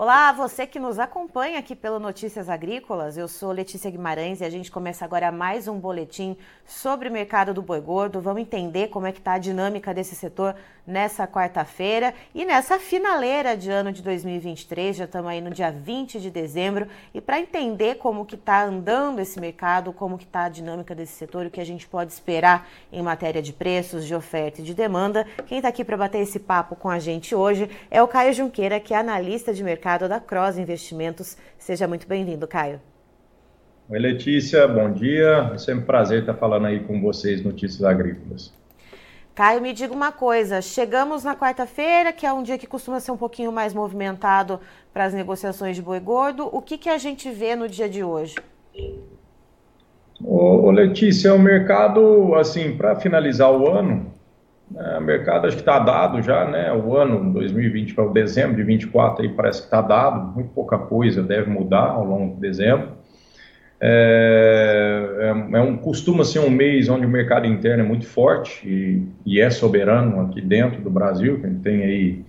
Olá, você que nos acompanha aqui pelo Notícias Agrícolas. Eu sou Letícia Guimarães e a gente começa agora mais um boletim sobre o mercado do boi gordo. Vamos entender como é que está a dinâmica desse setor nessa quarta-feira e nessa finaleira de ano de 2023. Já estamos aí no dia 20 de dezembro e para entender como que está andando esse mercado, como que está a dinâmica desse setor o que a gente pode esperar em matéria de preços, de oferta e de demanda, quem está aqui para bater esse papo com a gente hoje é o Caio Junqueira, que é analista de mercado mercado da Cross Investimentos. Seja muito bem-vindo, Caio. Oi, Letícia, bom dia. É sempre um prazer estar falando aí com vocês, Notícias Agrícolas. Caio, me diga uma coisa: chegamos na quarta-feira, que é um dia que costuma ser um pouquinho mais movimentado para as negociações de boi gordo. O que, que a gente vê no dia de hoje? Ô, Letícia, o mercado, assim, para finalizar o ano, é, o mercado acho que está dado já, né? O ano 2020 para o dezembro de 24 aí parece que está dado, muito pouca coisa deve mudar ao longo de dezembro. É, é, é um costuma ser um mês onde o mercado interno é muito forte e, e é soberano aqui dentro do Brasil, que a gente tem aí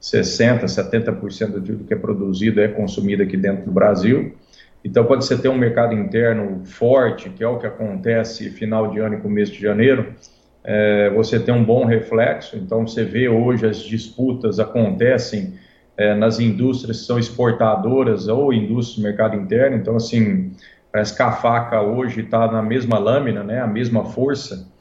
60, 70% de tudo que é produzido é consumido aqui dentro do Brasil. Então, quando você tem um mercado interno forte, que é o que acontece final de ano e começo de janeiro, é, você tem um bom reflexo. Então, você vê hoje as disputas acontecem é, nas indústrias que são exportadoras ou indústrias do mercado interno. Então, assim, parece que a faca hoje está na mesma lâmina, né, a mesma força.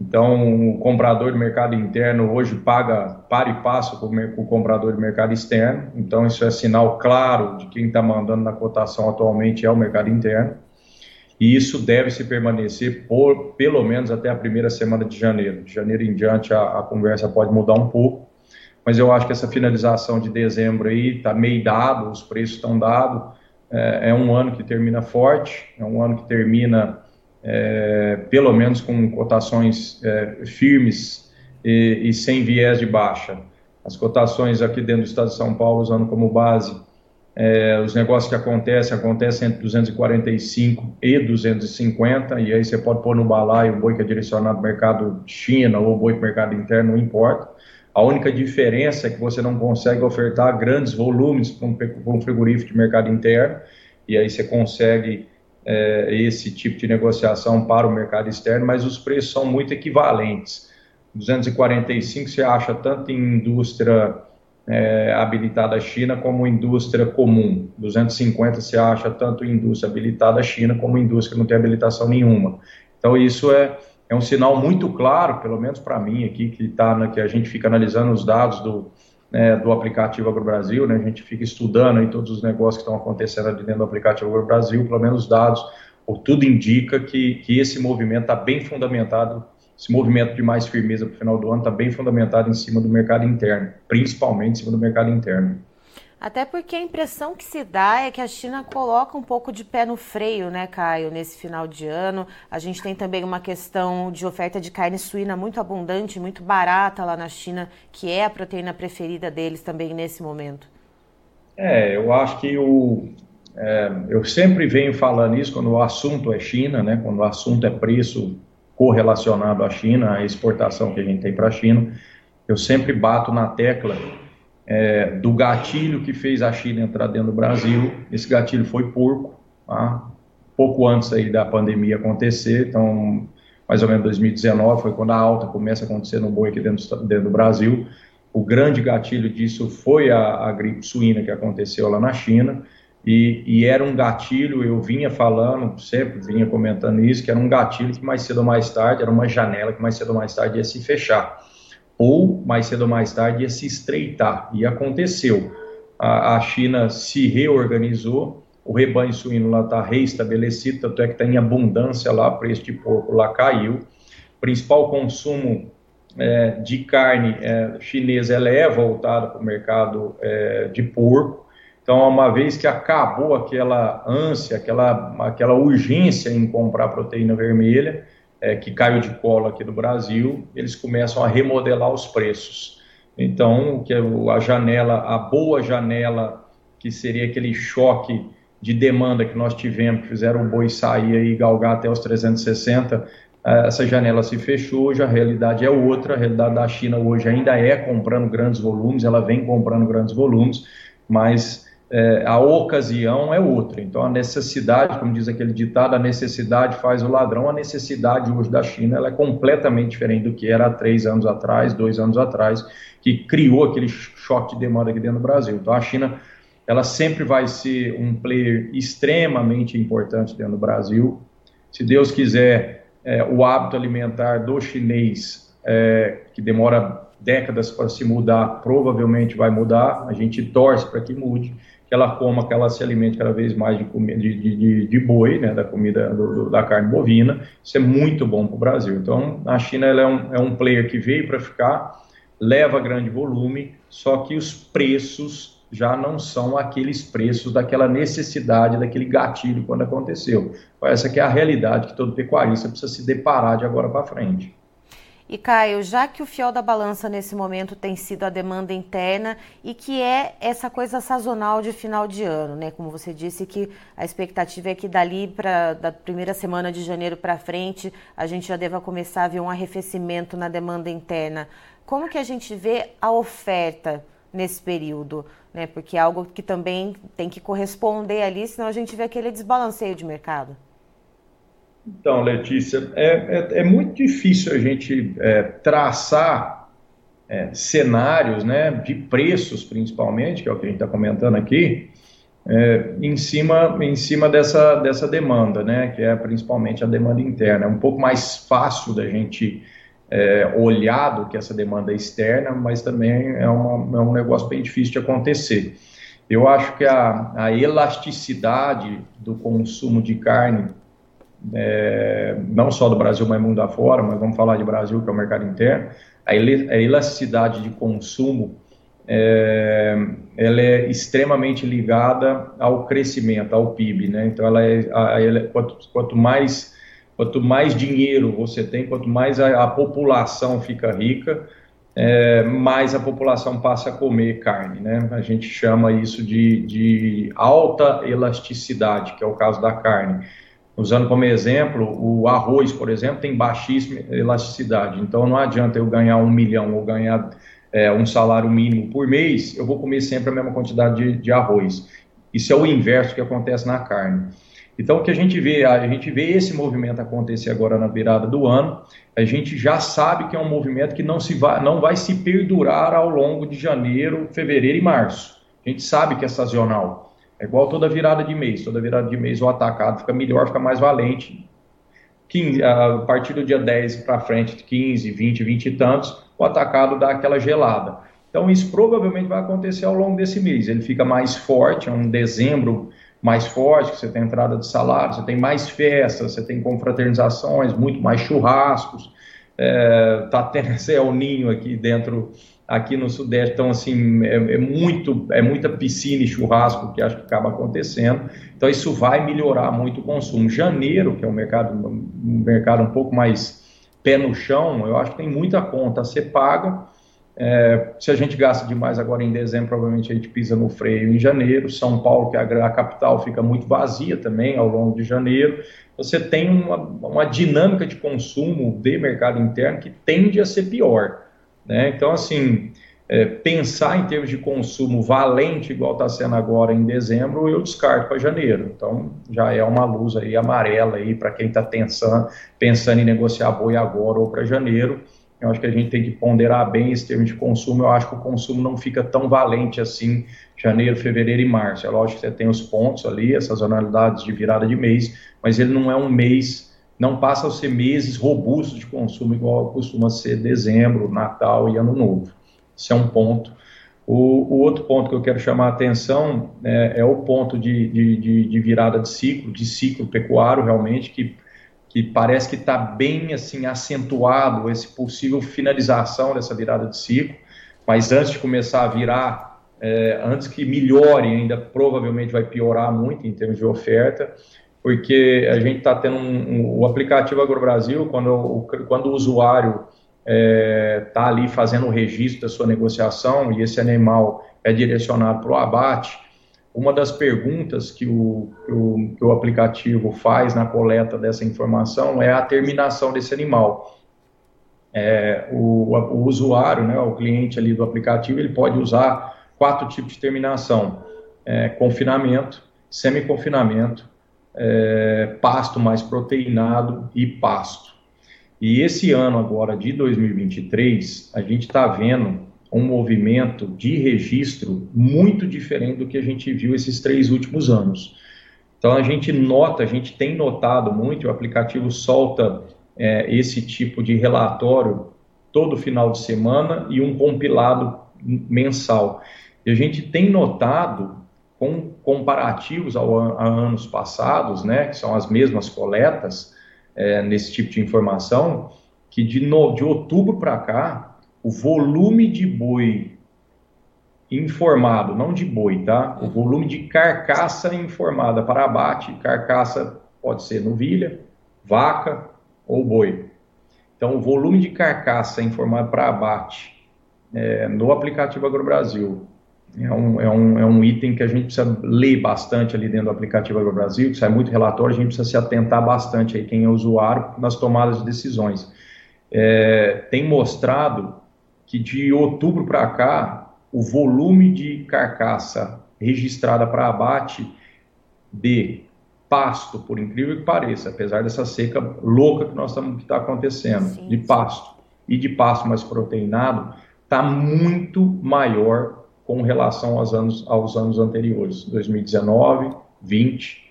Então, o comprador do mercado interno hoje paga para e passo com o comprador do mercado externo. Então, isso é sinal claro de quem está mandando na cotação atualmente é o mercado interno e isso deve se permanecer por pelo menos até a primeira semana de janeiro. De janeiro em diante a, a conversa pode mudar um pouco, mas eu acho que essa finalização de dezembro aí está meio dado, os preços estão dados, é, é, um ano que termina forte, é um ano que termina é, pelo menos com cotações é, firmes e, e sem viés de baixa. As cotações aqui dentro do estado de São Paulo, usando como base é, os negócios que acontecem, acontecem entre 245 e 250, e aí você pode pôr no balaio o boi que é direcionado ao mercado China ou o boi para o mercado interno, não importa. A única diferença é que você não consegue ofertar grandes volumes para um, um frigorífico de mercado interno, e aí você consegue é, esse tipo de negociação para o mercado externo, mas os preços são muito equivalentes. 245 você acha tanto em indústria é, habilitada à China como indústria comum. 250 se acha tanto indústria habilitada à China como indústria que não tem habilitação nenhuma. Então isso é, é um sinal muito claro, pelo menos para mim aqui, que, tá, né, que a gente fica analisando os dados do, né, do aplicativo AgroBrasil, né, a gente fica estudando aí todos os negócios que estão acontecendo ali dentro do aplicativo AgroBrasil, pelo menos os dados, ou tudo indica que, que esse movimento está bem fundamentado esse movimento de mais firmeza para o final do ano está bem fundamentado em cima do mercado interno, principalmente em cima do mercado interno. Até porque a impressão que se dá é que a China coloca um pouco de pé no freio, né, Caio, nesse final de ano. A gente tem também uma questão de oferta de carne suína muito abundante, muito barata lá na China, que é a proteína preferida deles também nesse momento. É, eu acho que o, é, eu sempre venho falando isso quando o assunto é China, né, quando o assunto é preço correlacionado à China, à exportação que a gente tem para a China. Eu sempre bato na tecla é, do gatilho que fez a China entrar dentro do Brasil. Esse gatilho foi porco, tá? pouco antes aí da pandemia acontecer, então mais ou menos 2019 foi quando a alta começa a acontecer no boi aqui dentro, dentro do Brasil. O grande gatilho disso foi a, a gripe suína que aconteceu lá na China. E, e, era um gatilho, eu vinha falando, sempre vinha comentando isso, que era um gatilho que mais cedo ou mais tarde, era uma janela que mais cedo ou mais tarde ia se fechar, ou mais cedo ou mais tarde ia se estreitar, e aconteceu. A, a China se reorganizou, o rebanho suíno lá está reestabelecido, tanto é que está em abundância lá, preço de porco lá caiu, principal consumo é, de carne é, chinesa ela é voltada para o mercado é, de porco, então, uma vez que acabou aquela ânsia, aquela, aquela urgência em comprar proteína vermelha, é, que caiu de colo aqui no Brasil, eles começam a remodelar os preços. Então, que é a janela, a boa janela, que seria aquele choque de demanda que nós tivemos, que fizeram o boi sair e galgar até os 360, é, essa janela se fechou, hoje a realidade é outra, a realidade da China hoje ainda é comprando grandes volumes, ela vem comprando grandes volumes, mas é, a ocasião é outra. Então, a necessidade, como diz aquele ditado, a necessidade faz o ladrão. A necessidade hoje da China ela é completamente diferente do que era há três anos atrás, dois anos atrás, que criou aquele choque de demanda aqui dentro do Brasil. Então, a China ela sempre vai ser um player extremamente importante dentro do Brasil. Se Deus quiser, é, o hábito alimentar do chinês, é, que demora décadas para se mudar, provavelmente vai mudar. A gente torce para que mude que ela coma, que ela se alimente cada vez mais de, de, de, de boi, né, da comida do, do, da carne bovina. Isso é muito bom para o Brasil. Então, a China é, um, é um player que veio para ficar, leva grande volume, só que os preços já não são aqueles preços daquela necessidade, daquele gatilho quando aconteceu. Essa que é a realidade que todo pecuarista precisa se deparar de agora para frente. E Caio, já que o fiel da balança nesse momento tem sido a demanda interna e que é essa coisa sazonal de final de ano, né? Como você disse que a expectativa é que dali para da primeira semana de janeiro para frente a gente já deva começar a ver um arrefecimento na demanda interna. Como que a gente vê a oferta nesse período, né? Porque é algo que também tem que corresponder ali, senão a gente vê aquele desbalanceio de mercado. Então, Letícia, é, é, é muito difícil a gente é, traçar é, cenários né, de preços, principalmente, que é o que a gente está comentando aqui, é, em cima, em cima dessa, dessa demanda, né, que é principalmente a demanda interna. É um pouco mais fácil da gente é, olhar do que essa demanda externa, mas também é, uma, é um negócio bem difícil de acontecer. Eu acho que a, a elasticidade do consumo de carne é, não só do Brasil, mas mundo afora, mas vamos falar de Brasil, que é o mercado interno, a elasticidade de consumo é, ela é extremamente ligada ao crescimento, ao PIB, né? Então, ela é, a, ela, quanto, quanto, mais quanto mais dinheiro você tem, quanto mais a, a população fica rica, é, mais a população passa a comer carne, né? A gente chama isso de, de alta elasticidade, que é o caso da carne. Usando como exemplo, o arroz, por exemplo, tem baixíssima elasticidade. Então, não adianta eu ganhar um milhão ou ganhar é, um salário mínimo por mês, eu vou comer sempre a mesma quantidade de, de, arroz. Isso é o inverso que acontece na carne. Então, o que a gente vê, a gente vê esse movimento acontecer agora na virada do ano, a gente já sabe que é um movimento que não, se vai, não vai se perdurar ao longo de janeiro, fevereiro e março. A gente sabe que é sazonal. É igual toda virada de mês. Toda virada de mês o atacado fica melhor, fica mais valente. 15, a partir do dia 10 para frente, 15, 20, 20 e tantos, o atacado dá aquela gelada. Então, isso provavelmente vai acontecer ao longo desse mês. Ele fica mais forte, é um dezembro mais forte, que você tem entrada de salário, você tem mais festas, você tem confraternizações, muito mais churrascos. É, tá tendo esse El Ninho aqui dentro aqui no Sudeste. Então, assim, é, é, muito, é muita piscina e churrasco que acho que acaba acontecendo. Então, isso vai melhorar muito o consumo. Janeiro, que é um mercado, um mercado um pouco mais pé no chão, eu acho que tem muita conta a ser paga. É, se a gente gasta demais agora em dezembro, provavelmente a gente pisa no freio em janeiro. São Paulo, que é a, a capital, fica muito vazia também ao longo de janeiro. Você tem uma, uma dinâmica de consumo de mercado interno que tende a ser pior. Né? Então, assim, é, pensar em termos de consumo valente, igual está sendo agora em dezembro, eu descarto para janeiro. Então, já é uma luz aí amarela aí para quem está pensando, pensando em negociar boi agora ou para janeiro. Eu acho que a gente tem que ponderar bem esse termo de consumo. Eu acho que o consumo não fica tão valente assim janeiro, fevereiro e março. É lógico que você tem os pontos ali, essas sazonalidades de virada de mês, mas ele não é um mês não passa a ser meses robustos de consumo, igual costuma ser dezembro, Natal e Ano Novo. Isso é um ponto. O, o outro ponto que eu quero chamar a atenção é, é o ponto de, de, de, virada de ciclo, de ciclo pecuário, realmente, que, que parece que está bem assim acentuado esse possível finalização dessa virada de ciclo, mas antes de começar a virar, é, antes que melhore ainda, provavelmente vai piorar muito em termos de oferta porque a gente está tendo um, um, o aplicativo AgroBrasil, quando, o, quando o usuário está é, tá ali fazendo o registro da sua negociação e esse animal é direcionado para o abate, uma das perguntas que o, que o, que o aplicativo faz na coleta dessa informação é a terminação desse animal. É, o, o, usuário, né, o cliente ali do aplicativo, ele pode usar quatro tipos de terminação é, confinamento, semi-confinamento, é, pasto mais proteinado e pasto. E esse ano agora de 2023, a gente está vendo um movimento de registro muito diferente do que a gente viu esses três últimos anos. Então a gente nota, a gente tem notado muito, o aplicativo solta é, esse tipo de relatório todo final de semana e um compilado mensal. E a gente tem notado com comparativos ao, a anos passados, né, que são as mesmas coletas é, nesse tipo de informação, que de, no, de outubro para cá, o volume de boi informado, não de boi, tá? O volume de carcaça informada para abate, carcaça pode ser novilha, vaca ou boi. Então, o volume de carcaça informado para abate é, no aplicativo AgroBrasil é um, é, um, é um item que a gente precisa ler bastante ali dentro do aplicativo AgroBrasil, que sai muito relatório, a gente precisa se atentar bastante aí, quem é usuário, nas tomadas de decisões. É, tem mostrado que de outubro para cá, o volume de carcaça registrada para abate de pasto, por incrível que pareça, apesar dessa seca louca que nós estamos que está acontecendo, sim, de pasto e de pasto mais proteinado, está muito maior com relação aos anos, aos anos anteriores, 2019, 20,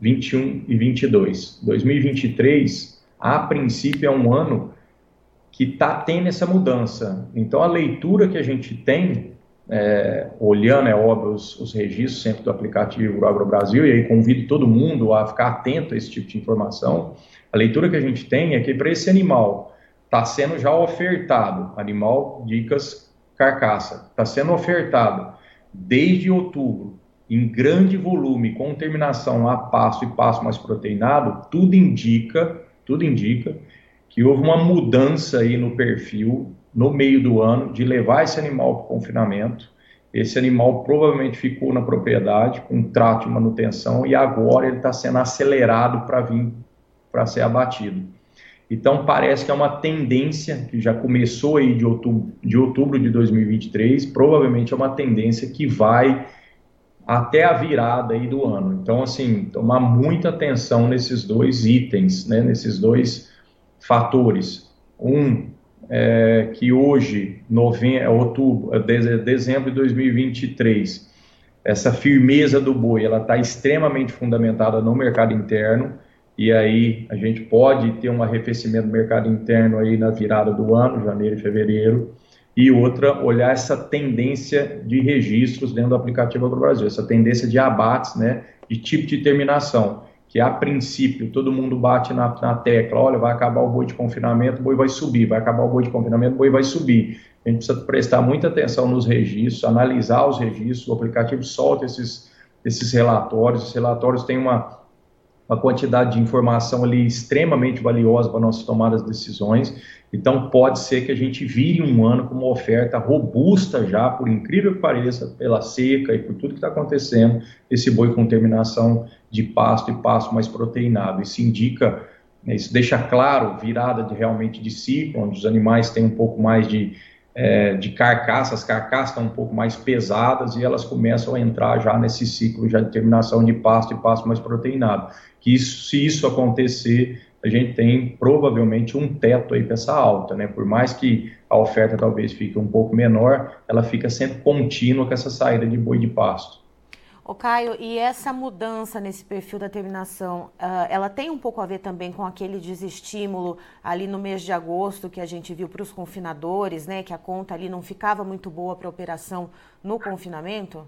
21 e 22. 2023, a princípio, é um ano que está tendo essa mudança. Então, a leitura que a gente tem, é, olhando, é óbvio, os, os, registros sempre do aplicativo Agro Brasil, e aí convido todo mundo a ficar atento a esse tipo de informação, a leitura que a gente tem é que para esse animal está sendo já ofertado, animal dicas carcaça está sendo ofertado desde outubro em grande volume, com terminação a passo e passo mais proteinado, tudo indica, tudo indica que houve uma mudança aí no perfil no meio do ano de levar esse animal para o confinamento. Esse animal provavelmente ficou na propriedade com trato de manutenção e agora ele está sendo acelerado para vir para ser abatido. Então, parece que é uma tendência que já começou aí de outubro, de outubro de 2023, provavelmente é uma tendência que vai até a virada aí do ano. Então, assim, tomar muita atenção nesses dois itens, né, nesses dois fatores. Um, é, que hoje, novembro, outubro, dezembro de 2023, essa firmeza do boi, ela está extremamente fundamentada no mercado interno, e aí a gente pode ter um arrefecimento do mercado interno aí na virada do ano, janeiro e fevereiro, e outra, olhar essa tendência de registros dentro do aplicativo do Brasil, essa tendência de abates, né, de tipo de terminação, que a princípio todo mundo bate na, na tecla, olha, vai acabar o boi de confinamento, o boi vai subir, vai acabar o boi de confinamento, o boi vai subir. A gente precisa prestar muita atenção nos registros, analisar os registros, o aplicativo solta esses, esses relatórios, os relatórios têm uma uma quantidade de informação ali extremamente valiosa para nossas tomadas de decisões. Então, pode ser que a gente vire um ano com uma oferta robusta já, por incrível que pareça, pela seca e por tudo que está acontecendo, esse boi com terminação de pasto e pasto mais proteinado. Isso indica, isso deixa claro virada de realmente de ciclo, onde os animais têm um pouco mais de é, de carcaça, as carcaças estão um pouco mais pesadas e elas começam a entrar já nesse ciclo já de terminação de pasto e pasto mais proteinado. Que isso, se isso acontecer, a gente tem provavelmente um teto aí para essa alta, né? Por mais que a oferta talvez fique um pouco menor, ela fica sempre contínua com essa saída de boi de pasto. O Caio, e essa mudança nesse perfil da terminação, uh, ela tem um pouco a ver também com aquele desestímulo ali no mês de agosto que a gente viu para os confinadores, né? Que a conta ali não ficava muito boa para a operação no confinamento?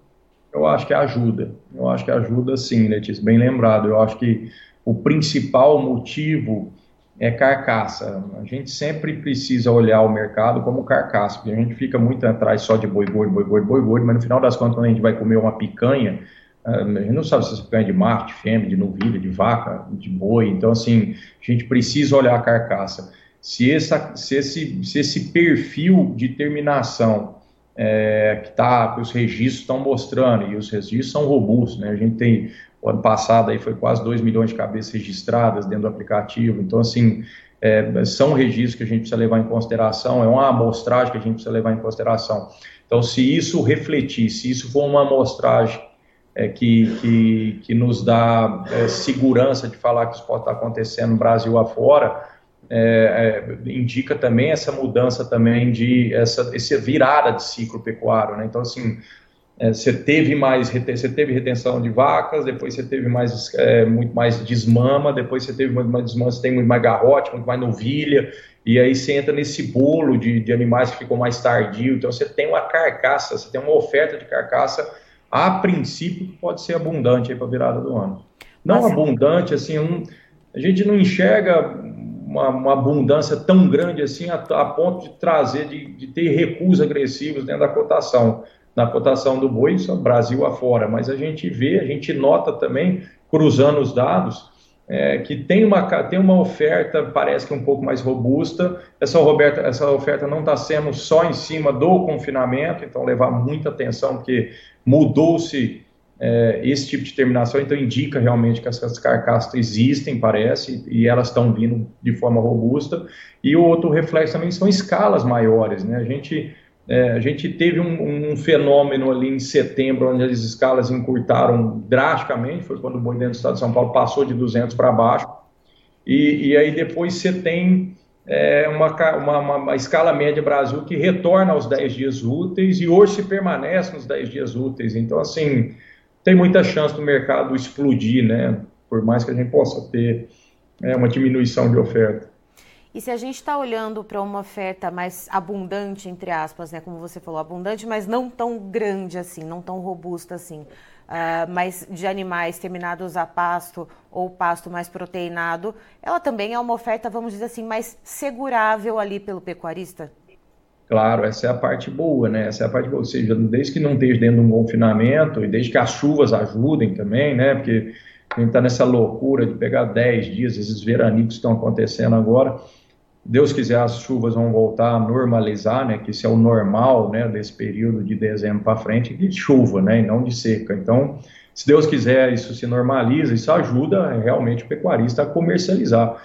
Eu acho que ajuda. Eu acho que ajuda sim, Letícia, bem lembrado. Eu acho que o principal motivo é carcaça. A gente sempre precisa olhar o mercado como carcaça, porque a gente fica muito atrás só de boi gordo, boi gordo, boi gordo, mas no final das contas, quando a gente vai comer uma picanha, ah, a gente não sabe se essa picanha é de macho, de fêmea, de novilha, de vaca, de boi. Então, assim, a gente precisa olhar a carcaça. Se, essa, se, esse, se esse perfil de terminação é, que, tá, que os registros estão mostrando, e os registros são robustos, né? A gente tem o ano passado aí foi quase 2 milhões de cabeças registradas dentro do aplicativo. Então, assim, é, são registros que a gente precisa levar em consideração, é uma amostragem que a gente precisa levar em consideração. Então, se isso refletir, se isso for uma amostragem é, que, que, que, nos dá é, segurança de falar que isso pode estar acontecendo no Brasil afora, é, é, indica também essa mudança também de essa, essa virada de ciclo pecuário, né? Então, assim, é, você teve mais você teve retenção de vacas, depois você teve mais é, muito mais desmama, depois você teve muito mais desmama, você tem muito mais garrote, muito mais novilha, e aí você entra nesse bolo de, de animais que ficou mais tardio. Então você tem uma carcaça, você tem uma oferta de carcaça a princípio pode ser abundante para a virada do ano. Não Mas, abundante assim, um, a gente não enxerga uma, uma, abundância tão grande assim a, a ponto de trazer, de, de ter recuos agressivos dentro da cotação na cotação do boi, isso é Brasil afora, mas a gente vê, a gente nota também, cruzando os dados, é, que tem uma, tem uma oferta, parece que um pouco mais robusta. Essa, Roberta, essa oferta não está sendo só em cima do confinamento, então levar muita atenção, porque mudou-se é, esse tipo de terminação, então indica realmente que essas carcaças existem, parece, e elas estão vindo de forma robusta. E o outro reflexo também são escalas maiores, né? A gente é, a gente teve um, um, fenômeno ali em setembro, onde as escalas encurtaram drasticamente, foi quando o boi dentro do estado de São Paulo passou de 200 para baixo, e, e, aí depois você tem é, uma, uma, uma, escala média Brasil que retorna aos 10 dias úteis, e hoje se permanece nos 10 dias úteis, então assim, tem muita chance do mercado explodir, né, por mais que a gente possa ter é, uma diminuição de oferta. E se a gente está olhando para uma oferta mais abundante, entre aspas, né, como você falou, abundante, mas não tão grande assim, não tão robusta assim, uh, mas de animais terminados a pasto ou pasto mais proteinado, ela também é uma oferta, vamos dizer assim, mais segurável ali pelo pecuarista? Claro, essa é a parte boa, né? Essa é a parte boa. Ou seja, desde que não esteja dentro de um confinamento e desde que as chuvas ajudem também, né? Porque a gente está nessa loucura de pegar 10 dias, esses veranicos que estão acontecendo agora. Deus quiser, as chuvas vão voltar a normalizar, né? Que isso é o normal, né? Desse período de dezembro para frente, de chuva, né? E não de seca. Então, se Deus quiser, isso se normaliza, isso ajuda realmente o pecuarista a comercializar.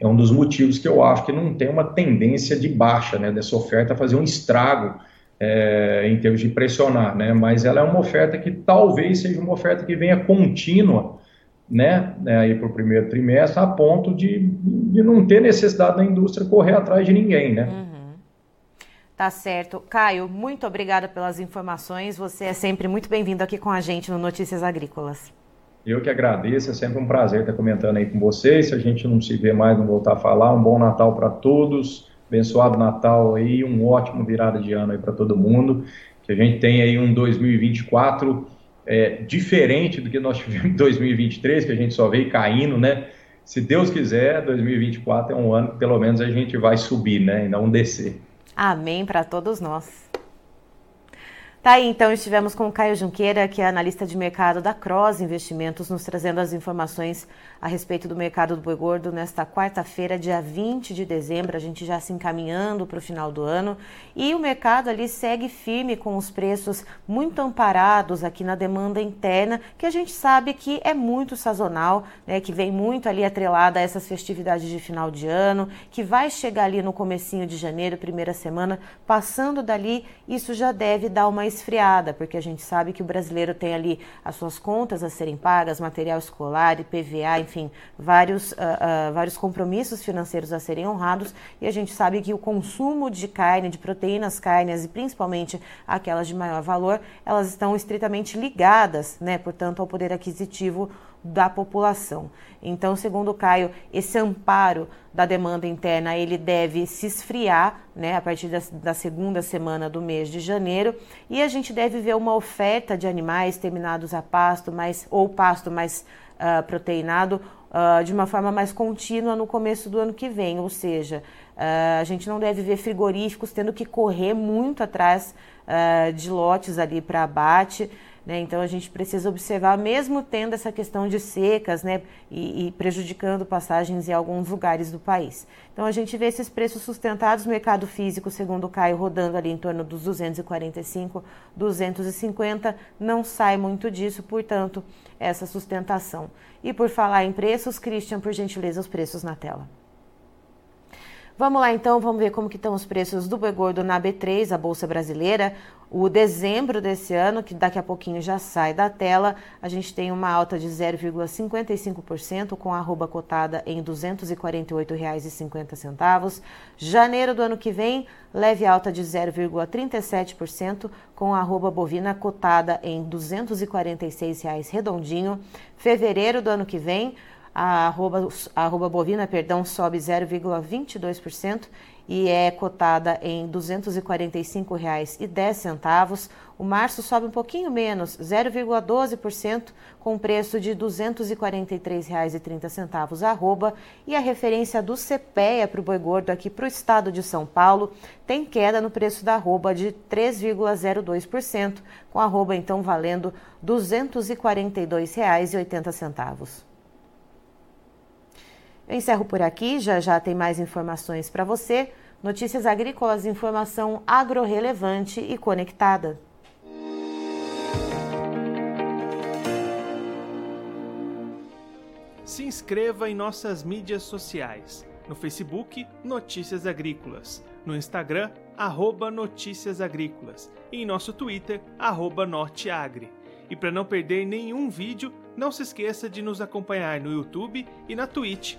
É um dos motivos que eu acho que não tem uma tendência de baixa, né? Dessa oferta fazer um estrago é, em termos de pressionar, né? Mas ela é uma oferta que talvez seja uma oferta que venha contínua né, né para o primeiro trimestre, a ponto de, de não ter necessidade da indústria correr atrás de ninguém, né? Uhum. Tá certo. Caio, muito obrigada pelas informações. Você é sempre muito bem-vindo aqui com a gente no Notícias Agrícolas. Eu que agradeço, é sempre um prazer estar comentando aí com vocês. Se a gente não se vê mais, não voltar a falar, um bom Natal para todos, abençoado Natal aí, um ótimo virada de ano aí para todo mundo. Que a gente tenha aí um 2024 é, diferente do que nós tivemos em 2023, que a gente só veio caindo, né? Se Deus quiser, 2024 é um ano que pelo menos a gente vai subir, né? E não descer. Amém para todos nós. Tá aí, então estivemos com o Caio Junqueira, que é analista de mercado da Cross Investimentos, nos trazendo as informações a respeito do mercado do boi gordo nesta quarta-feira, dia 20 de dezembro, a gente já se encaminhando para o final do ano. E o mercado ali segue firme com os preços muito amparados aqui na demanda interna, que a gente sabe que é muito sazonal, né, que vem muito ali atrelada a essas festividades de final de ano, que vai chegar ali no comecinho de janeiro, primeira semana, passando dali, isso já deve dar uma esfriada, porque a gente sabe que o brasileiro tem ali as suas contas a serem pagas, material escolar, IPVA, enfim, vários, uh, uh, vários compromissos financeiros a serem honrados, e a gente sabe que o consumo de carne, de proteínas carnes e principalmente aquelas de maior valor, elas estão estritamente ligadas, né, portanto, ao poder aquisitivo da população. Então, segundo o Caio, esse amparo da demanda interna ele deve se esfriar né, a partir da, da, segunda semana do mês de janeiro e a gente deve ver uma oferta de animais terminados a pasto mais, ou pasto mais uh, proteinado uh, de uma forma mais contínua no começo do ano que vem, ou seja, uh, a gente não deve ver frigoríficos tendo que correr muito atrás de lotes ali para abate. Né? Então a gente precisa observar, mesmo tendo essa questão de secas né? E, e, prejudicando passagens em alguns lugares do país. Então a gente vê esses preços sustentados, mercado físico, segundo o Caio, rodando ali em torno dos 245, 250, não sai muito disso, portanto, essa sustentação. E por falar em preços, Christian, por gentileza, os preços na tela. Vamos lá então, vamos ver como que estão os preços do boi gordo na B3, a bolsa brasileira. O dezembro desse ano, que daqui a pouquinho já sai da tela, a gente tem uma alta de 0,55% com a arroba cotada em R$ 248,50. Janeiro do ano que vem, leve alta de 0,37% com a arroba bovina cotada em 246 reais redondinho. Fevereiro do ano que vem, a arroba, a arroba bovina perdão, sobe 0,22% e é cotada em R$ 245,10. O março sobe um pouquinho menos, 0,12%, com preço de R$ 243,30 arroba. E a referência do CPEA para o boi gordo aqui para o estado de São Paulo tem queda no preço da arroba de 3,02%, com a arroba então valendo R$ 242,80. Eu encerro por aqui, já já tem mais informações para você. Notícias agrícolas, informação agro-relevante e conectada. Se inscreva em nossas mídias sociais. No Facebook, Notícias Agrícolas. No Instagram, arroba Notícias Agrícolas. E em nosso Twitter, arroba Norteagri. E para não perder nenhum vídeo, não se esqueça de nos acompanhar no YouTube e na Twitch